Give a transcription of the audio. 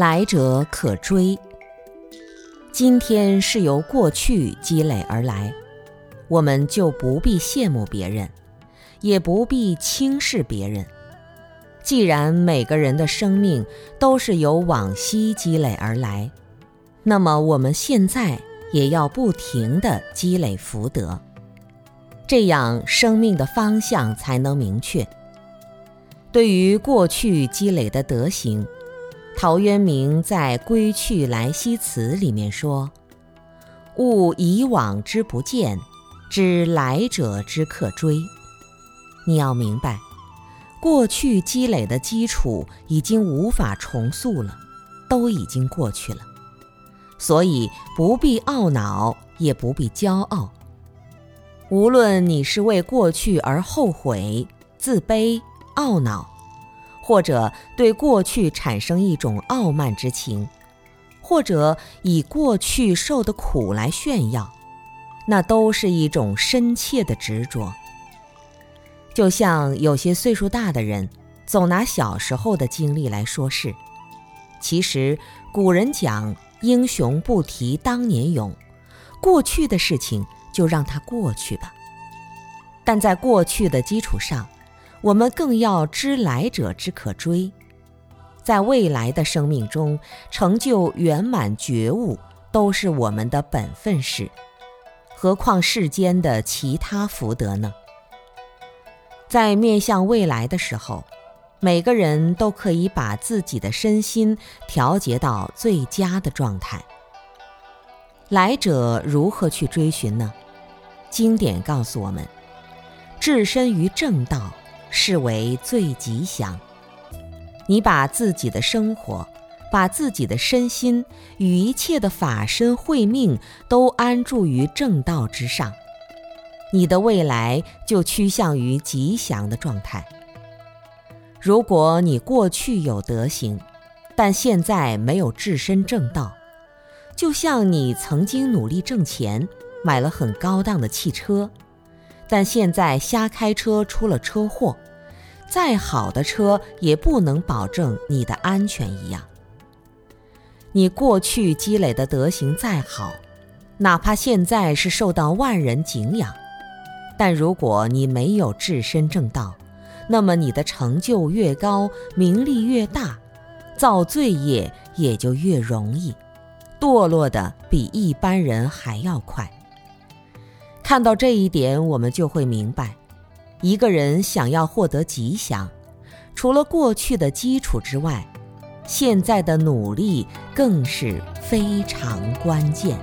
来者可追。今天是由过去积累而来，我们就不必羡慕别人，也不必轻视别人。既然每个人的生命都是由往昔积累而来，那么我们现在也要不停地积累福德，这样生命的方向才能明确。对于过去积累的德行，陶渊明在《归去来兮辞》里面说：“悟以往之不谏，知来者之可追。”你要明白，过去积累的基础已经无法重塑了，都已经过去了，所以不必懊恼，也不必骄傲。无论你是为过去而后悔、自卑。懊恼，或者对过去产生一种傲慢之情，或者以过去受的苦来炫耀，那都是一种深切的执着。就像有些岁数大的人，总拿小时候的经历来说事。其实古人讲“英雄不提当年勇”，过去的事情就让它过去吧。但在过去的基础上，我们更要知来者之可追，在未来的生命中成就圆满觉悟，都是我们的本分事。何况世间的其他福德呢？在面向未来的时候，每个人都可以把自己的身心调节到最佳的状态。来者如何去追寻呢？经典告诉我们：置身于正道。视为最吉祥。你把自己的生活、把自己的身心与一切的法身慧命都安住于正道之上，你的未来就趋向于吉祥的状态。如果你过去有德行，但现在没有置身正道，就像你曾经努力挣钱，买了很高档的汽车。但现在瞎开车出了车祸，再好的车也不能保证你的安全一样。你过去积累的德行再好，哪怕现在是受到万人敬仰，但如果你没有置身正道，那么你的成就越高，名利越大，造罪业也就越容易，堕落的比一般人还要快。看到这一点，我们就会明白，一个人想要获得吉祥，除了过去的基础之外，现在的努力更是非常关键。